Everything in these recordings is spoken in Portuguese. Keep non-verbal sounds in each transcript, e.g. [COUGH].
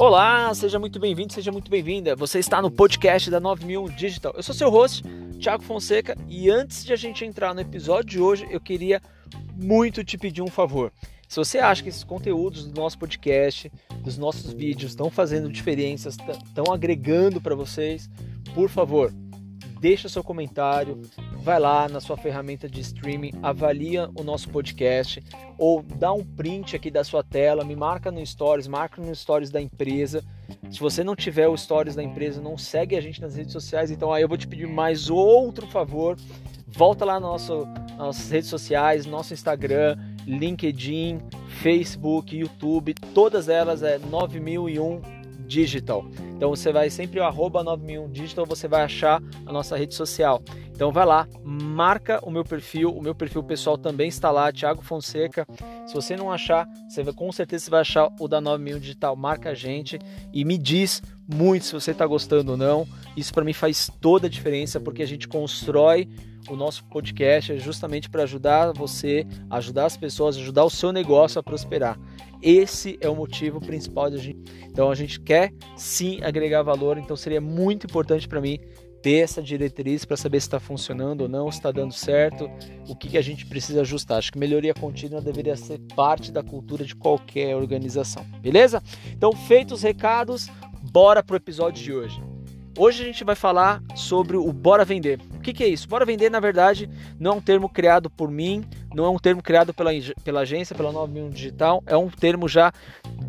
Olá, seja muito bem-vindo, seja muito bem-vinda. Você está no podcast da 9000 Digital. Eu sou seu host, Thiago Fonseca, e antes de a gente entrar no episódio de hoje, eu queria muito te pedir um favor. Se você acha que esses conteúdos do nosso podcast, dos nossos vídeos estão fazendo diferenças, estão agregando para vocês, por favor, deixa seu comentário, vai lá na sua ferramenta de streaming, avalia o nosso podcast ou dá um print aqui da sua tela, me marca no stories, marca no stories da empresa. Se você não tiver o stories da empresa, não segue a gente nas redes sociais, então aí eu vou te pedir mais outro favor. Volta lá no nosso, nas nossas redes sociais, nosso Instagram, LinkedIn, Facebook, YouTube, todas elas é 9001 Digital. Então você vai sempre o arroba 91 Digital, você vai achar a nossa rede social. Então vai lá, marca o meu perfil, o meu perfil pessoal também está lá, Thiago Fonseca. Se você não achar, você vai, com certeza você vai achar o da 91 Digital. Marca a gente e me diz muito se você está gostando ou não. Isso para mim faz toda a diferença porque a gente constrói o nosso podcast justamente para ajudar você, ajudar as pessoas, ajudar o seu negócio a prosperar. Esse é o motivo principal da gente. Então a gente quer sim agregar valor, então seria muito importante para mim ter essa diretriz para saber se está funcionando ou não, se está dando certo, o que, que a gente precisa ajustar. Acho que melhoria contínua deveria ser parte da cultura de qualquer organização, beleza? Então, feitos os recados, bora pro episódio de hoje. Hoje a gente vai falar sobre o Bora Vender. O que, que, é isso? Bora Vender, na verdade, não é um termo criado por mim, não é um termo criado pela, pela agência, pela 9000 Digital, é um termo já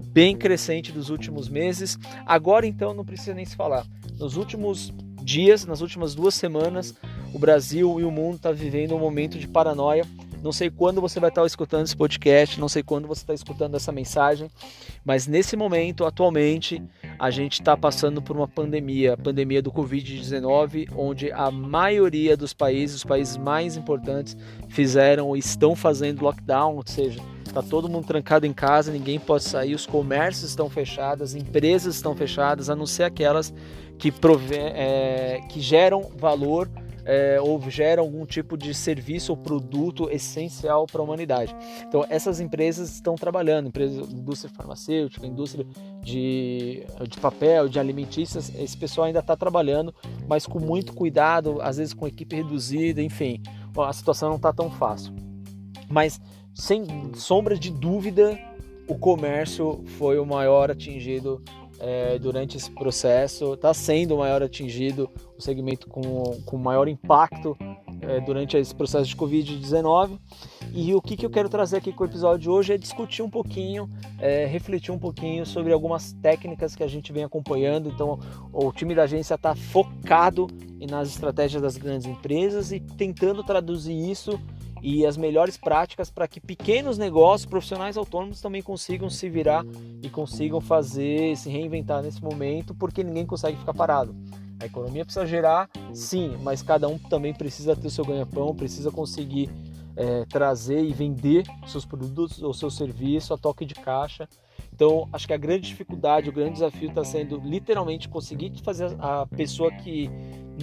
bem crescente dos últimos meses. Agora, então, não precisa nem se falar. Nos últimos dias, nas últimas duas semanas, o Brasil e o mundo estão tá vivendo um momento de paranoia não sei quando você vai estar escutando esse podcast, não sei quando você está escutando essa mensagem, mas nesse momento, atualmente, a gente está passando por uma pandemia, a pandemia do Covid-19, onde a maioria dos países, os países mais importantes, fizeram ou estão fazendo lockdown, ou seja, está todo mundo trancado em casa, ninguém pode sair, os comércios estão fechados, as empresas estão fechadas, a não ser aquelas que, prove é, que geram valor é, ou gera algum tipo de serviço ou produto essencial para a humanidade. Então, essas empresas estão trabalhando, empresas, indústria farmacêutica, indústria de, de papel, de alimentícias, esse pessoal ainda está trabalhando, mas com muito cuidado, às vezes com equipe reduzida, enfim, a situação não está tão fácil. Mas, sem sombra de dúvida, o comércio foi o maior atingido é, durante esse processo, está sendo o maior atingido, o segmento com, com maior impacto é, durante esse processo de Covid-19. E o que, que eu quero trazer aqui com o episódio de hoje é discutir um pouquinho, é, refletir um pouquinho sobre algumas técnicas que a gente vem acompanhando. Então, o time da agência está focado nas estratégias das grandes empresas e tentando traduzir isso e as melhores práticas para que pequenos negócios, profissionais autônomos também consigam se virar e consigam fazer, se reinventar nesse momento, porque ninguém consegue ficar parado. A economia precisa gerar, sim, mas cada um também precisa ter o seu ganha-pão, precisa conseguir é, trazer e vender seus produtos ou seu serviço a toque de caixa. Então, acho que a grande dificuldade, o grande desafio está sendo literalmente conseguir fazer a pessoa que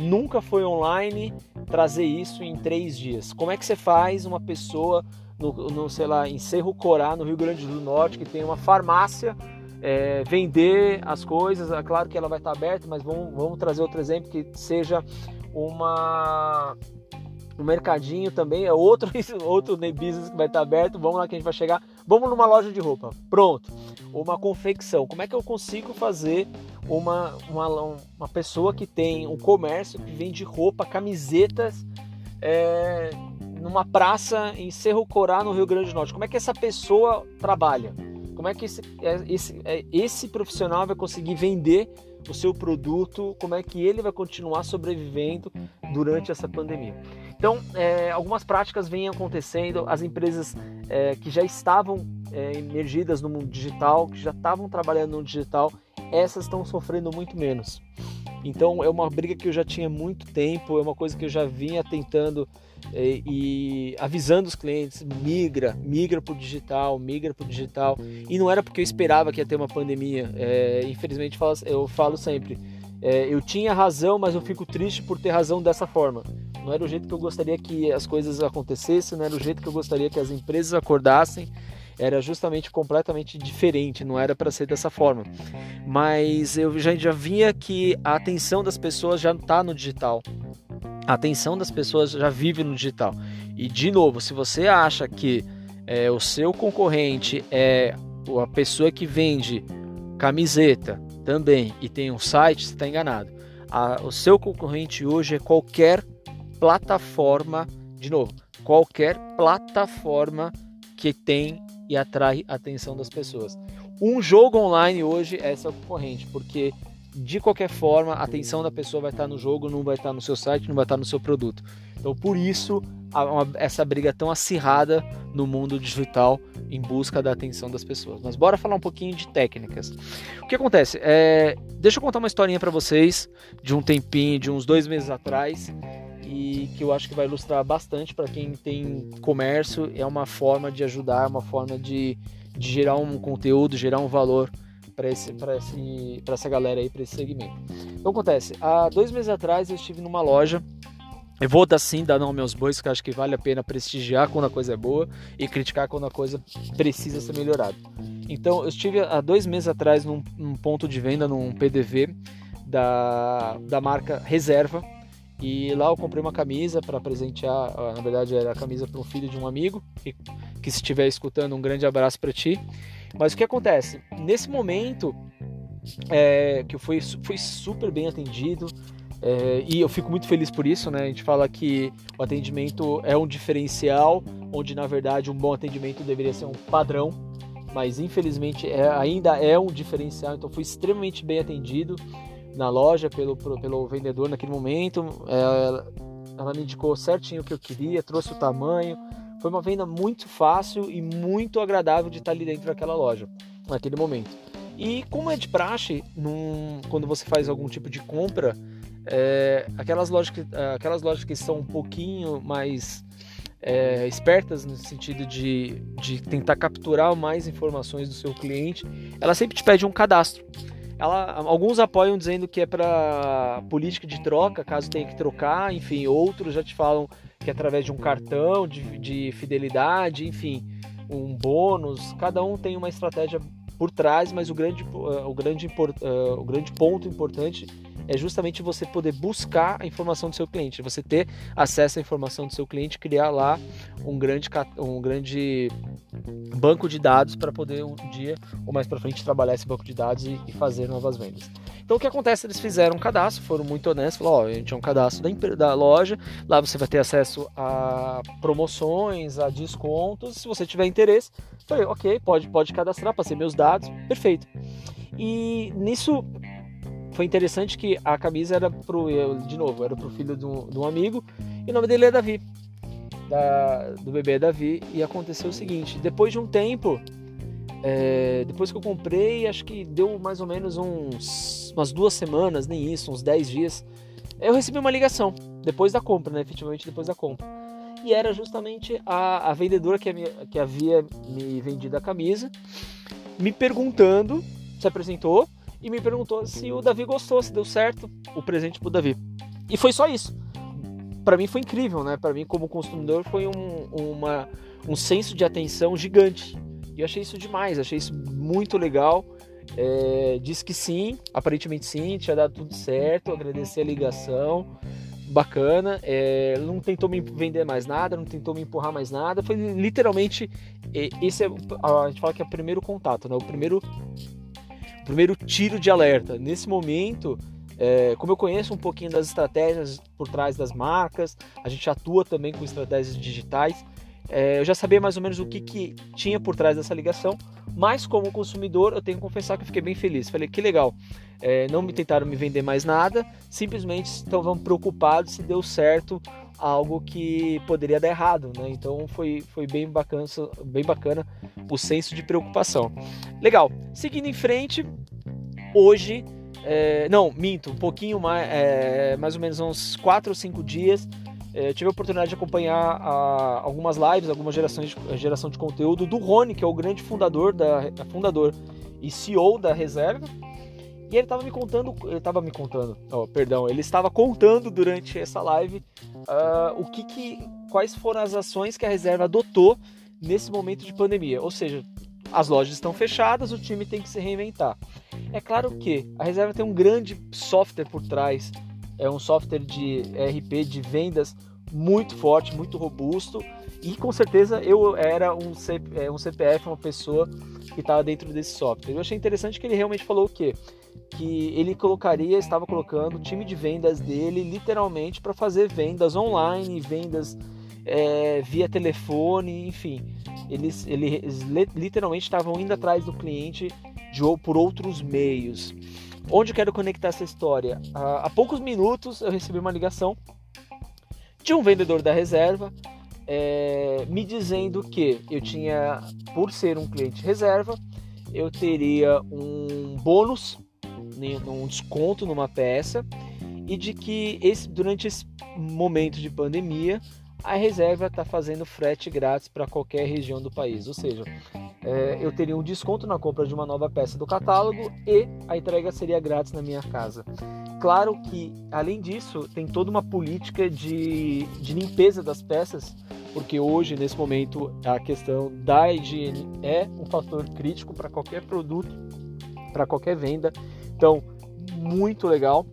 nunca foi online trazer isso em três dias. Como é que você faz uma pessoa no, no sei lá, em Cerro Corá, no Rio Grande do Norte, que tem uma farmácia, é, vender as coisas? É claro que ela vai estar aberta, mas vamos, vamos trazer outro exemplo que seja uma o mercadinho também é outro, [LAUGHS] outro business que vai estar aberto. Vamos lá que a gente vai chegar. Vamos numa loja de roupa. Pronto. Uma confecção. Como é que eu consigo fazer uma, uma, uma pessoa que tem um comércio que vende roupa, camisetas, é, numa praça em Cerro Corá, no Rio Grande do Norte? Como é que essa pessoa trabalha? Como é que esse, é, esse, é, esse profissional vai conseguir vender o seu produto? Como é que ele vai continuar sobrevivendo durante essa pandemia? Então, é, algumas práticas vêm acontecendo, as empresas é, que já estavam é, emergidas no mundo digital, que já estavam trabalhando no digital, essas estão sofrendo muito menos. Então, é uma briga que eu já tinha muito tempo, é uma coisa que eu já vinha tentando é, e avisando os clientes: migra, migra para o digital, migra para o digital. E não era porque eu esperava que ia ter uma pandemia. É, infelizmente, eu falo sempre: é, eu tinha razão, mas eu fico triste por ter razão dessa forma. Não era o jeito que eu gostaria que as coisas acontecessem, não era o jeito que eu gostaria que as empresas acordassem. Era justamente completamente diferente, não era para ser dessa forma. Mas eu já, já vinha que a atenção das pessoas já está no digital. A atenção das pessoas já vive no digital. E de novo, se você acha que é, o seu concorrente é a pessoa que vende camiseta também e tem um site, você está enganado. A, o seu concorrente hoje é qualquer plataforma, de novo, qualquer plataforma que tem e atrai a atenção das pessoas. Um jogo online hoje é seu concorrente, porque de qualquer forma a atenção da pessoa vai estar no jogo, não vai estar no seu site, não vai estar no seu produto. Então por isso essa briga tão acirrada no mundo digital em busca da atenção das pessoas. Mas bora falar um pouquinho de técnicas. O que acontece? É, deixa eu contar uma historinha para vocês de um tempinho, de uns dois meses atrás e que eu acho que vai ilustrar bastante para quem tem comércio. É uma forma de ajudar, uma forma de, de gerar um conteúdo, gerar um valor para esse, esse, essa galera aí, para esse segmento. Então acontece, há dois meses atrás eu estive numa loja. Eu vou dar sim, dar nome aos bois, porque acho que vale a pena prestigiar quando a coisa é boa e criticar quando a coisa precisa ser melhorada. Então, eu estive há dois meses atrás num, num ponto de venda, num PDV da, da marca Reserva, e lá eu comprei uma camisa para presentear, na verdade era a camisa para um filho de um amigo, que, que se estiver escutando, um grande abraço para ti. Mas o que acontece? Nesse momento, é, que eu fui, fui super bem atendido, é, e eu fico muito feliz por isso, né? A gente fala que o atendimento é um diferencial, onde na verdade um bom atendimento deveria ser um padrão, mas infelizmente é, ainda é um diferencial, então fui extremamente bem atendido na loja pelo, pelo vendedor naquele momento. Ela, é, ela me indicou certinho o que eu queria, trouxe o tamanho. Foi uma venda muito fácil e muito agradável de estar ali dentro daquela loja, naquele momento. E como é de praxe, num, quando você faz algum tipo de compra, é, aquelas, lojas que, aquelas lojas que são um pouquinho mais é, espertas no sentido de, de tentar capturar mais informações do seu cliente, ela sempre te pede um cadastro. Ela, alguns apoiam dizendo que é para política de troca, caso tenha que trocar, enfim, outros já te falam que é através de um cartão de, de fidelidade, enfim, um bônus. Cada um tem uma estratégia por trás, mas o grande, o grande, uh, o grande ponto importante é justamente você poder buscar a informação do seu cliente, você ter acesso à informação do seu cliente, criar lá um grande, um grande banco de dados para poder um dia ou mais para frente trabalhar esse banco de dados e, e, fazer novas vendas. Então o que acontece? Eles fizeram um cadastro, foram muito honestos, falaram, ó, a gente é um cadastro da, da loja, lá você vai ter acesso a promoções, a descontos, se você tiver interesse, falei, ok, pode, pode cadastrar, passei meus dados, perfeito. E nisso foi interessante que a camisa era pro, de novo, era pro filho de um, de um amigo e o nome dele é Davi, da, do bebê Davi. E aconteceu o seguinte: depois de um tempo, é, depois que eu comprei, acho que deu mais ou menos uns, umas duas semanas, nem isso, uns 10 dias, eu recebi uma ligação depois da compra, né? Efetivamente depois da compra. E era justamente a, a vendedora que, que havia me vendido a camisa, me perguntando, se apresentou e me perguntou se o Davi gostou, se deu certo o presente pro Davi. E foi só isso. Para mim foi incrível, né? Para mim como consumidor foi um, uma, um senso de atenção gigante. E eu achei isso demais, achei isso muito legal. É, disse que sim, aparentemente sim, tinha dado tudo certo, agradecer a ligação, bacana. É, não tentou me vender mais nada, não tentou me empurrar mais nada. Foi literalmente esse é a gente fala que é o primeiro contato, né? O primeiro primeiro tiro de alerta. Nesse momento, é, como eu conheço um pouquinho das estratégias por trás das marcas, a gente atua também com estratégias digitais, é, eu já sabia mais ou menos o que, que tinha por trás dessa ligação, mas como consumidor eu tenho que confessar que eu fiquei bem feliz. Falei que legal, é, não me tentaram me vender mais nada, simplesmente estavam preocupados se deu certo algo que poderia dar errado, né? Então foi, foi bem bacana, bem bacana o senso de preocupação. Legal. Seguindo em frente, hoje, é, não, minto, um pouquinho mais, é, mais ou menos uns 4 ou 5 dias, é, tive a oportunidade de acompanhar a, algumas lives, algumas gerações de, geração de conteúdo do Rony, que é o grande fundador da fundador e CEO da Reserva. E ele estava me contando, ele estava me contando, oh, perdão, ele estava contando durante essa live uh, o que, que, quais foram as ações que a reserva adotou nesse momento de pandemia. Ou seja, as lojas estão fechadas, o time tem que se reinventar. É claro que a reserva tem um grande software por trás, é um software de RP de vendas muito forte, muito robusto e com certeza eu era um, C, é, um CPF, uma pessoa que estava dentro desse software. Eu achei interessante que ele realmente falou o quê? Que ele colocaria, estava colocando o time de vendas dele literalmente para fazer vendas online, vendas é, via telefone, enfim. Eles, eles literalmente estavam indo atrás do cliente de, por outros meios. Onde eu quero conectar essa história? Há poucos minutos eu recebi uma ligação de um vendedor da reserva é, me dizendo que eu tinha, por ser um cliente reserva, eu teria um bônus, um desconto numa peça e de que esse, durante esse momento de pandemia a reserva está fazendo frete grátis para qualquer região do país, ou seja, é, eu teria um desconto na compra de uma nova peça do catálogo e a entrega seria grátis na minha casa. Claro que, além disso, tem toda uma política de, de limpeza das peças porque hoje, nesse momento, a questão da higiene é um fator crítico para qualquer produto, para qualquer venda. Então, muito legal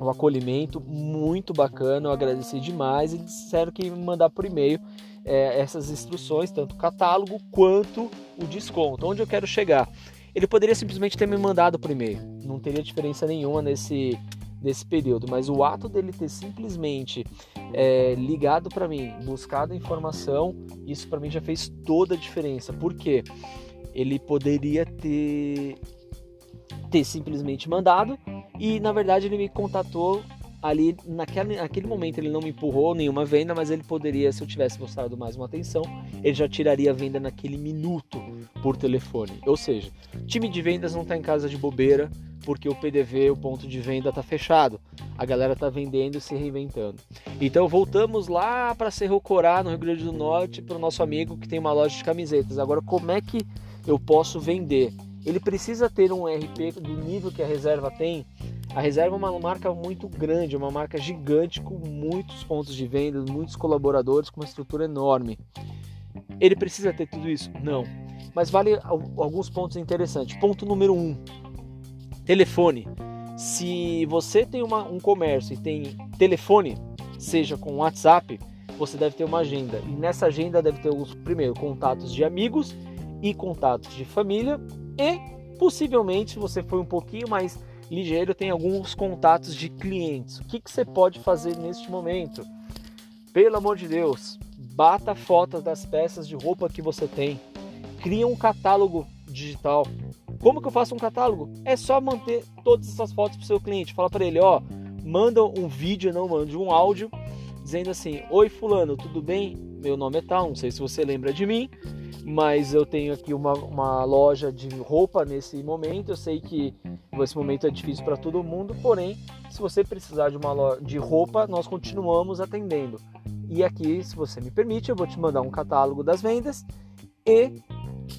o acolhimento, muito bacana, eu agradeci demais e disseram que me mandar por e-mail é, essas instruções, tanto o catálogo quanto o desconto. Onde eu quero chegar? Ele poderia simplesmente ter me mandado por e-mail, não teria diferença nenhuma nesse nesse período, mas o ato dele ter simplesmente é, ligado para mim, buscado informação, isso para mim já fez toda a diferença. Porque ele poderia ter ter simplesmente mandado e na verdade ele me contatou ali naquele, naquele momento ele não me empurrou nenhuma venda, mas ele poderia, se eu tivesse mostrado mais uma atenção, ele já tiraria a venda naquele minuto por telefone. Ou seja, time de vendas não está em casa de bobeira, porque o PDV, o ponto de venda, está fechado. A galera está vendendo e se reinventando. Então voltamos lá para Cerro Corá, no Rio Grande do Norte, para o nosso amigo que tem uma loja de camisetas. Agora, como é que eu posso vender? Ele precisa ter um RP do nível que a reserva tem. A reserva é uma marca muito grande, uma marca gigante com muitos pontos de venda, muitos colaboradores, com uma estrutura enorme. Ele precisa ter tudo isso? Não. Mas vale alguns pontos interessantes. Ponto número um: Telefone. Se você tem uma, um comércio e tem telefone, seja com WhatsApp, você deve ter uma agenda. E nessa agenda deve ter os primeiro contatos de amigos e contatos de família e possivelmente, se você for um pouquinho mais ligeiro, tem alguns contatos de clientes. O que, que você pode fazer neste momento? Pelo amor de Deus, bata fotos das peças de roupa que você tem. Cria um catálogo digital. Como que eu faço um catálogo? É só manter todas essas fotos para o seu cliente. Fala para ele, ó, manda um vídeo, não mande um áudio, dizendo assim: Oi, Fulano, tudo bem? Meu nome é tal, não sei se você lembra de mim, mas eu tenho aqui uma, uma loja de roupa nesse momento. Eu sei que esse momento é difícil para todo mundo, porém, se você precisar de uma loja de roupa, nós continuamos atendendo. E aqui, se você me permite, eu vou te mandar um catálogo das vendas e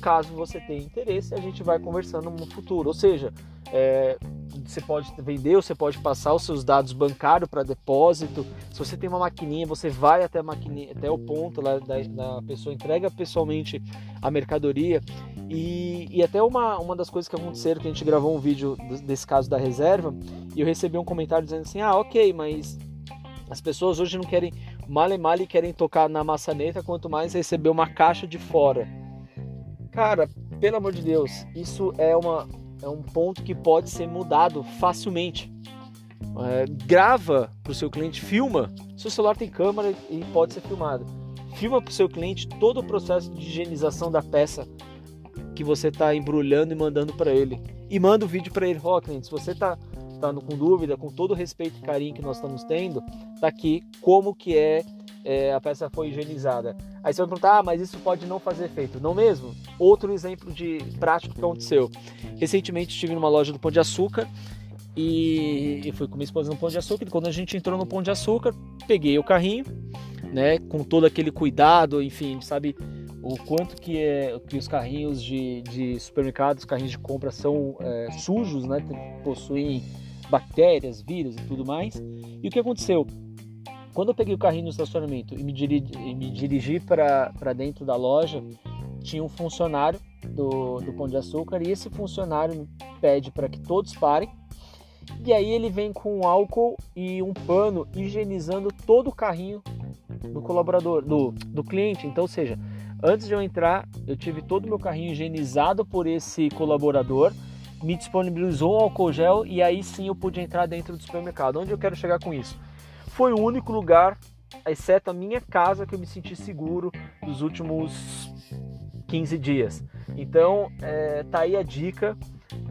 caso você tenha interesse, a gente vai conversando no futuro. Ou seja, é, você pode vender, você pode passar os seus dados bancários para depósito. Se você tem uma maquininha, você vai até a maquininha, até o ponto lá da, da pessoa, entrega pessoalmente a mercadoria. E, e, até uma, uma das coisas que aconteceram, que a gente gravou um vídeo desse caso da reserva, e eu recebi um comentário dizendo assim, ah, ok, mas as pessoas hoje não querem male male querem tocar na maçaneta, quanto mais receber uma caixa de fora. Cara, pelo amor de Deus, isso é, uma, é um ponto que pode ser mudado facilmente. É, grava para o seu cliente, filma. Seu celular tem câmera e pode ser filmado. Filma para o seu cliente todo o processo de higienização da peça que você está embrulhando e mandando para ele. E manda o vídeo para ele. Ó, oh, cliente, se você está tá com dúvida, com todo o respeito e carinho que nós estamos tendo, tá aqui como que é é, a peça foi higienizada. Aí você vai perguntar, ah, mas isso pode não fazer efeito. Não mesmo? Outro exemplo de prático que aconteceu. Recentemente estive numa loja do Pão de Açúcar e, e fui com minha esposa no Pão de Açúcar. E quando a gente entrou no Pão de Açúcar, peguei o carrinho, né, com todo aquele cuidado, enfim, sabe o quanto que, é, que os carrinhos de, de supermercados, carrinhos de compra são é, sujos, né, possuem bactérias, vírus e tudo mais. E o que aconteceu? Quando eu peguei o carrinho no estacionamento e me dirigi, me dirigi para dentro da loja, tinha um funcionário do, do Pão de Açúcar e esse funcionário pede para que todos parem. E aí ele vem com álcool e um pano higienizando todo o carrinho do colaborador, do, do cliente. Então, ou seja, antes de eu entrar, eu tive todo o meu carrinho higienizado por esse colaborador, me disponibilizou um álcool gel e aí sim eu pude entrar dentro do supermercado. Onde eu quero chegar com isso? Foi o único lugar, exceto a minha casa, que eu me senti seguro nos últimos 15 dias. Então, é, tá aí a dica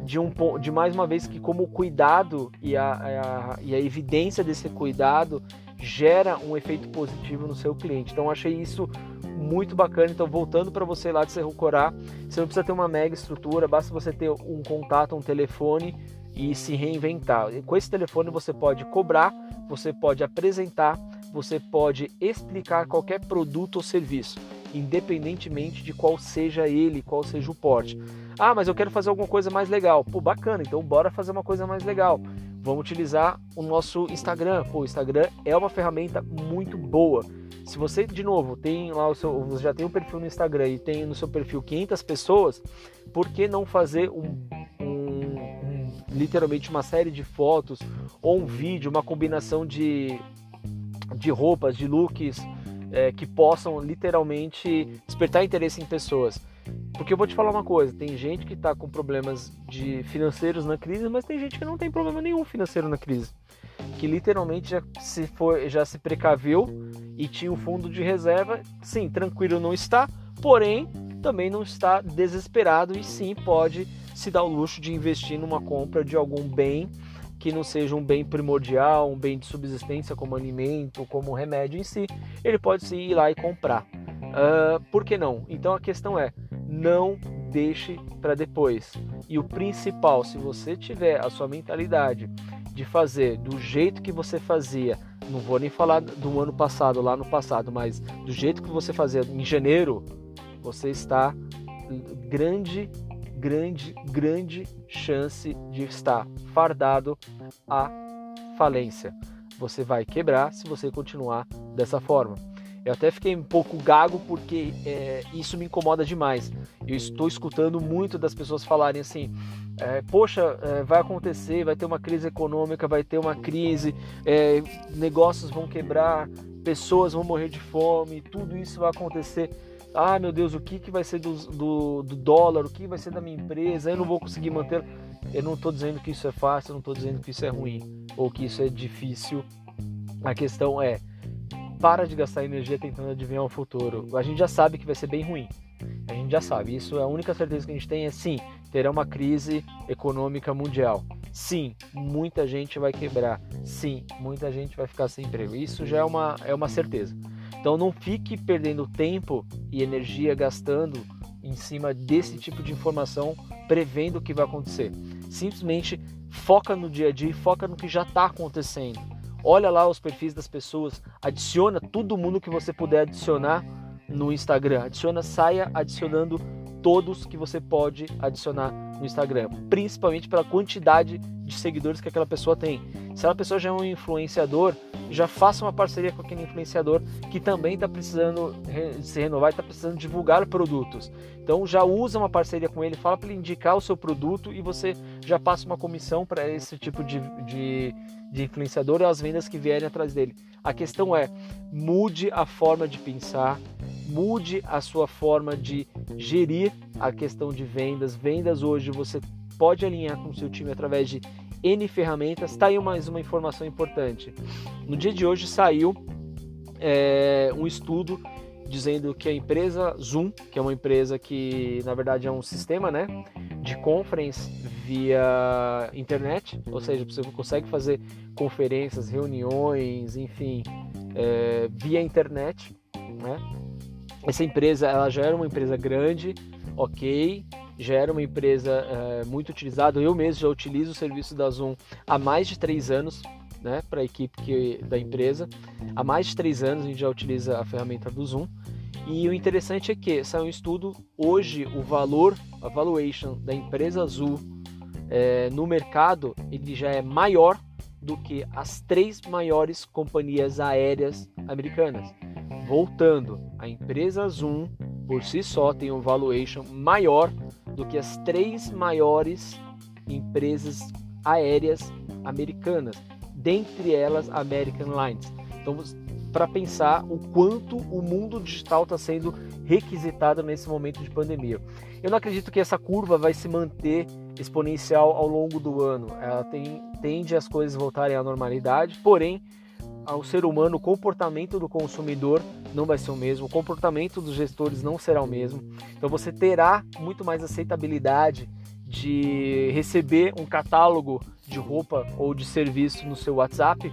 de, um, de mais uma vez que como o cuidado e a, a, e a evidência desse cuidado gera um efeito positivo no seu cliente. Então, achei isso muito bacana. Então, voltando para você lá de Cerro Corá, você não precisa ter uma mega estrutura, basta você ter um contato, um telefone e se reinventar. Com esse telefone você pode cobrar, você pode apresentar, você pode explicar qualquer produto ou serviço, independentemente de qual seja ele, qual seja o porte. Ah, mas eu quero fazer alguma coisa mais legal. Pô, bacana, então bora fazer uma coisa mais legal. Vamos utilizar o nosso Instagram. Pô, o Instagram é uma ferramenta muito boa. Se você, de novo, tem lá o seu, você já tem um perfil no Instagram e tem no seu perfil 500 pessoas, por que não fazer um literalmente uma série de fotos ou um vídeo, uma combinação de, de roupas, de looks é, que possam literalmente despertar interesse em pessoas. Porque eu vou te falar uma coisa, tem gente que está com problemas de financeiros na crise, mas tem gente que não tem problema nenhum financeiro na crise. Que literalmente já se, foi, já se precaveu e tinha um fundo de reserva. Sim, tranquilo não está, porém também não está desesperado e sim pode se dá o luxo de investir numa compra de algum bem que não seja um bem primordial, um bem de subsistência como alimento, como remédio em si, ele pode se ir lá e comprar. Uh, por que não? Então a questão é, não deixe para depois. E o principal, se você tiver a sua mentalidade de fazer do jeito que você fazia, não vou nem falar do ano passado, lá no passado, mas do jeito que você fazia em janeiro, você está grande grande, grande chance de estar fardado à falência. Você vai quebrar se você continuar dessa forma. Eu até fiquei um pouco gago porque é, isso me incomoda demais. Eu estou escutando muito das pessoas falarem assim: é, poxa, é, vai acontecer, vai ter uma crise econômica, vai ter uma crise, é, negócios vão quebrar, pessoas vão morrer de fome, tudo isso vai acontecer ah, meu Deus, o que, que vai ser do, do, do dólar, o que vai ser da minha empresa, eu não vou conseguir manter. Eu não estou dizendo que isso é fácil, eu não estou dizendo que isso é ruim ou que isso é difícil. A questão é, para de gastar energia tentando adivinhar o futuro. A gente já sabe que vai ser bem ruim. A gente já sabe. Isso é a única certeza que a gente tem é sim, terá uma crise econômica mundial. Sim, muita gente vai quebrar. Sim, muita gente vai ficar sem emprego. Isso já é uma, é uma certeza. Então não fique perdendo tempo e energia gastando em cima desse tipo de informação, prevendo o que vai acontecer. Simplesmente foca no dia a dia, foca no que já está acontecendo. Olha lá os perfis das pessoas, adiciona todo mundo que você puder adicionar no Instagram. Adiciona, saia adicionando todos que você pode adicionar no Instagram, principalmente pela quantidade de seguidores que aquela pessoa tem. Se aquela pessoa já é um influenciador, já faça uma parceria com aquele influenciador que também está precisando se renovar e está precisando divulgar produtos. Então já usa uma parceria com ele, fala para ele indicar o seu produto e você já passa uma comissão para esse tipo de, de, de influenciador e as vendas que vierem atrás dele. A questão é mude a forma de pensar, mude a sua forma de gerir a questão de vendas. Vendas hoje você pode alinhar com o seu time através de N ferramentas. Está aí mais uma informação importante. No dia de hoje saiu é, um estudo dizendo que a empresa Zoom, que é uma empresa que na verdade é um sistema né, de conference via internet, ou seja, você consegue fazer conferências, reuniões, enfim, é, via internet. Né? Essa empresa ela já era uma empresa grande, ok, já era uma empresa é, muito utilizada. Eu mesmo já utilizo o serviço da Zoom há mais de três anos, né, para a equipe que, da empresa. Há mais de três anos a gente já utiliza a ferramenta do Zoom. E o interessante é que saiu um estudo hoje o valor, a valuation da empresa Azul é, no mercado ele já é maior do que as três maiores companhias aéreas americanas. Voltando, a empresa Zoom por si só tem um valuation maior do que as três maiores empresas aéreas americanas, dentre elas American Airlines. Então, para pensar o quanto o mundo digital está sendo requisitado nesse momento de pandemia. Eu não acredito que essa curva vai se manter exponencial ao longo do ano. Ela tem, tende as coisas voltarem à normalidade, porém, ao ser humano, o comportamento do consumidor não vai ser o mesmo, o comportamento dos gestores não será o mesmo. Então você terá muito mais aceitabilidade de receber um catálogo de roupa ou de serviço no seu WhatsApp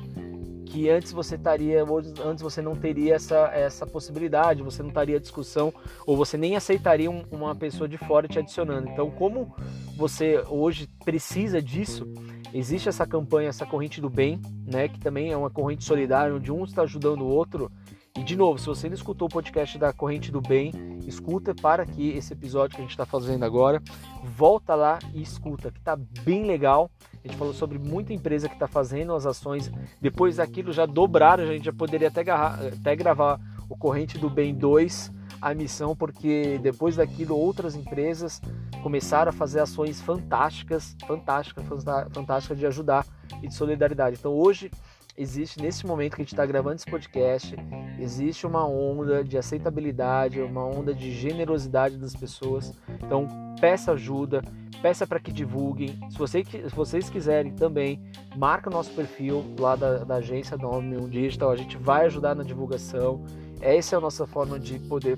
que antes você estaria, antes você não teria essa, essa possibilidade, você não estaria discussão ou você nem aceitaria um, uma pessoa de fora te adicionando. Então, como você hoje precisa disso, existe essa campanha, essa corrente do bem, né, que também é uma corrente solidária, onde um está ajudando o outro. E de novo, se você não escutou o podcast da Corrente do Bem, escuta para aqui esse episódio que a gente está fazendo agora, volta lá e escuta, que está bem legal. A gente falou sobre muita empresa que está fazendo as ações. Depois daquilo já dobraram, a gente já poderia até, até gravar o Corrente do Bem 2, a missão, porque depois daquilo outras empresas começaram a fazer ações fantásticas, fantásticas, fantásticas de ajudar e de solidariedade. Então hoje existe nesse momento que a gente está gravando esse podcast, existe uma onda de aceitabilidade, uma onda de generosidade das pessoas. Então peça ajuda, peça para que divulguem. Se, você, se, vocês quiserem também, marca o nosso perfil lá da, da agência do 91 Digital, a gente vai ajudar na divulgação. Essa é a nossa forma de poder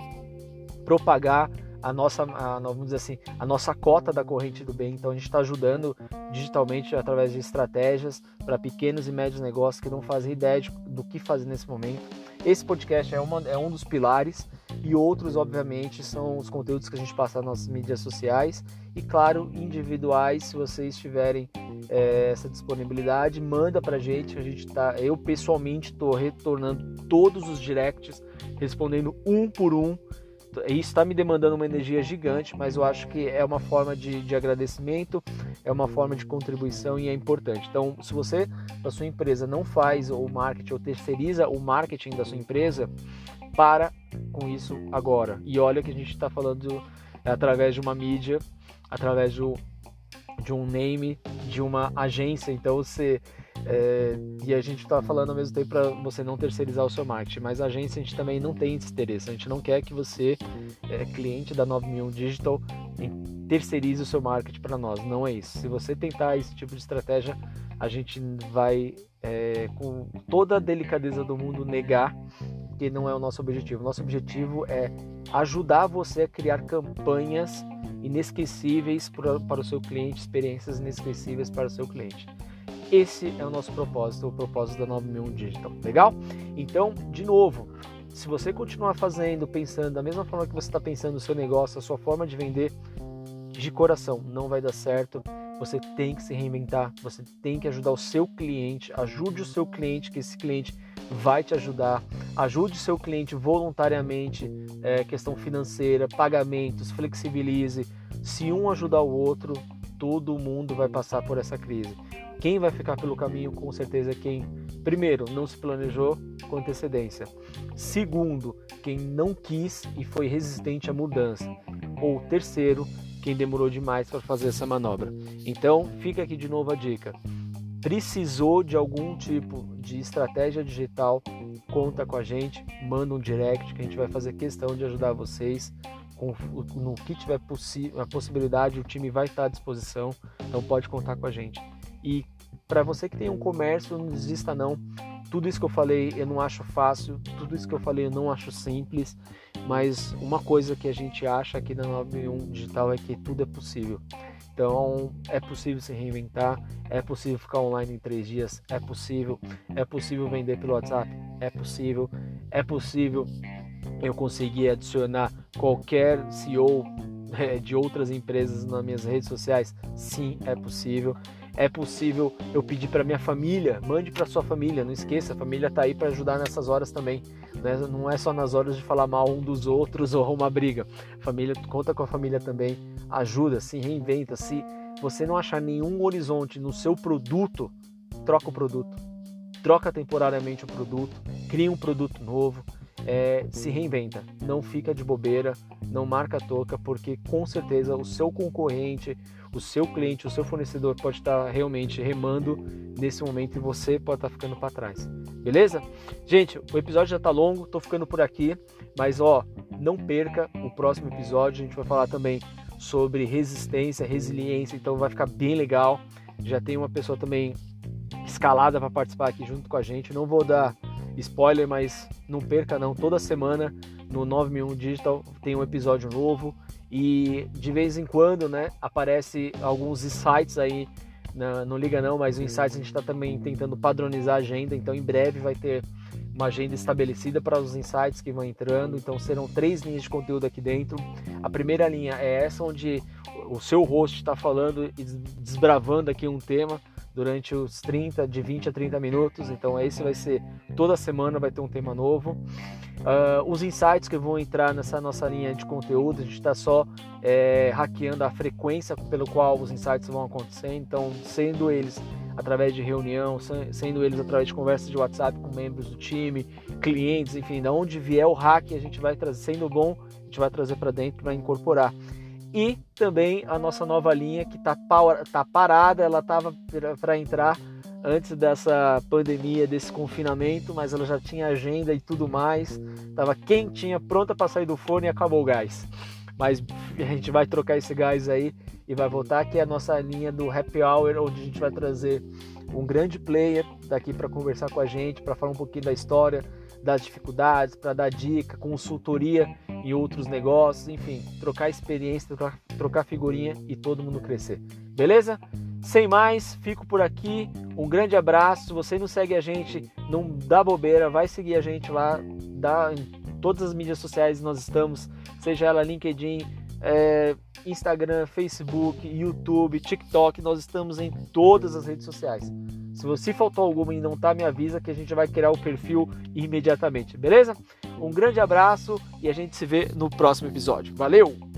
propagar a nossa, a, vamos dizer assim, a nossa cota da corrente do bem. Então a gente está ajudando digitalmente através de estratégias para pequenos e médios negócios que não fazem ideia de, do que fazer nesse momento. Esse podcast é, uma, é um dos pilares e outros, obviamente, são os conteúdos que a gente passa nas nossas mídias sociais e, claro, individuais. Se vocês tiverem é, essa disponibilidade, manda para gente. A gente tá, eu pessoalmente estou retornando todos os directs, respondendo um por um isso está me demandando uma energia gigante, mas eu acho que é uma forma de, de agradecimento, é uma forma de contribuição e é importante. Então, se você da sua empresa não faz o marketing ou terceiriza o marketing da sua empresa, para com isso agora. E olha que a gente está falando através de uma mídia, através do, de um name, de uma agência. Então, você é, e a gente está falando ao mesmo tempo para você não terceirizar o seu marketing, mas a agência a gente também não tem esse interesse. A gente não quer que você, é, cliente da 9001 Digital, terceirize o seu marketing para nós. Não é isso. Se você tentar esse tipo de estratégia, a gente vai, é, com toda a delicadeza do mundo, negar que não é o nosso objetivo. Nosso objetivo é ajudar você a criar campanhas inesquecíveis para o seu cliente, experiências inesquecíveis para o seu cliente. Esse é o nosso propósito, o propósito da 9001 Digital. Legal? Então, de novo, se você continuar fazendo, pensando da mesma forma que você está pensando no seu negócio, a sua forma de vender, de coração, não vai dar certo. Você tem que se reinventar, você tem que ajudar o seu cliente, ajude o seu cliente, que esse cliente vai te ajudar. Ajude o seu cliente voluntariamente, é, questão financeira, pagamentos, flexibilize. Se um ajudar o outro, todo mundo vai passar por essa crise. Quem vai ficar pelo caminho, com certeza, é quem, primeiro, não se planejou com antecedência. Segundo, quem não quis e foi resistente à mudança. Ou terceiro, quem demorou demais para fazer essa manobra. Então, fica aqui de novo a dica. Precisou de algum tipo de estratégia digital? Conta com a gente, manda um direct que a gente vai fazer questão de ajudar vocês com, no que tiver a possibilidade, o time vai estar à disposição, então pode contar com a gente. E para você que tem um comércio, não desista não. Tudo isso que eu falei eu não acho fácil, tudo isso que eu falei eu não acho simples, mas uma coisa que a gente acha aqui na 91 Digital é que tudo é possível. Então é possível se reinventar, é possível ficar online em três dias, é possível, é possível vender pelo WhatsApp, é possível, é possível eu conseguir adicionar qualquer CEO eh, de outras empresas nas minhas redes sociais, sim, é possível é possível eu pedir para minha família, mande para sua família, não esqueça, a família está aí para ajudar nessas horas também. Né? Não é só nas horas de falar mal um dos outros [LAUGHS] ou uma briga. Família, conta com a família também, ajuda, se reinventa. Se você não achar nenhum horizonte no seu produto, troca o produto, troca temporariamente o produto, cria um produto novo, é, se reinventa, não fica de bobeira, não marca toca, porque com certeza o seu concorrente, o seu cliente, o seu fornecedor pode estar realmente remando nesse momento e você pode estar ficando para trás. Beleza? Gente, o episódio já está longo, estou ficando por aqui, mas ó, não perca o próximo episódio, a gente vai falar também sobre resistência, resiliência, então vai ficar bem legal. Já tem uma pessoa também escalada para participar aqui junto com a gente. Não vou dar spoiler, mas não perca não. Toda semana no 91 Digital tem um episódio novo e de vez em quando, né, aparece alguns insights aí. Na, não liga não, mas o Insights a gente está também tentando padronizar a agenda, então em breve vai ter uma agenda estabelecida para os insights que vão entrando. Então serão três linhas de conteúdo aqui dentro. A primeira linha é essa onde o seu host está falando e desbravando aqui um tema durante os 30, de 20 a 30 minutos. Então esse vai ser toda semana vai ter um tema novo. Uh, os insights que vão entrar nessa nossa linha de conteúdo, a gente está só é, hackeando a frequência pelo qual os insights vão acontecer. Então, sendo eles através de reunião, sendo eles através de conversas de WhatsApp com membros do time, clientes, enfim, da onde vier o hack, a gente vai trazer, sendo bom, a gente vai trazer para dentro para incorporar e também a nossa nova linha que está tá parada, ela estava para entrar antes dessa pandemia, desse confinamento, mas ela já tinha agenda e tudo mais, estava quentinha, pronta para sair do forno e acabou o gás. Mas a gente vai trocar esse gás aí e vai voltar que é a nossa linha do Happy Hour, onde a gente vai trazer um grande player daqui para conversar com a gente, para falar um pouquinho da história, das dificuldades, para dar dica, consultoria em outros negócios, enfim, trocar experiência, trocar, trocar figurinha e todo mundo crescer. Beleza? Sem mais, fico por aqui. Um grande abraço. Se você não segue a gente, não dá bobeira, vai seguir a gente lá, dá em todas as mídias sociais nós estamos, seja ela LinkedIn, é, Instagram, Facebook, YouTube, TikTok, nós estamos em todas as redes sociais. Se você faltou alguma e não tá, me avisa que a gente vai criar o perfil imediatamente, beleza? Um grande abraço e a gente se vê no próximo episódio. Valeu!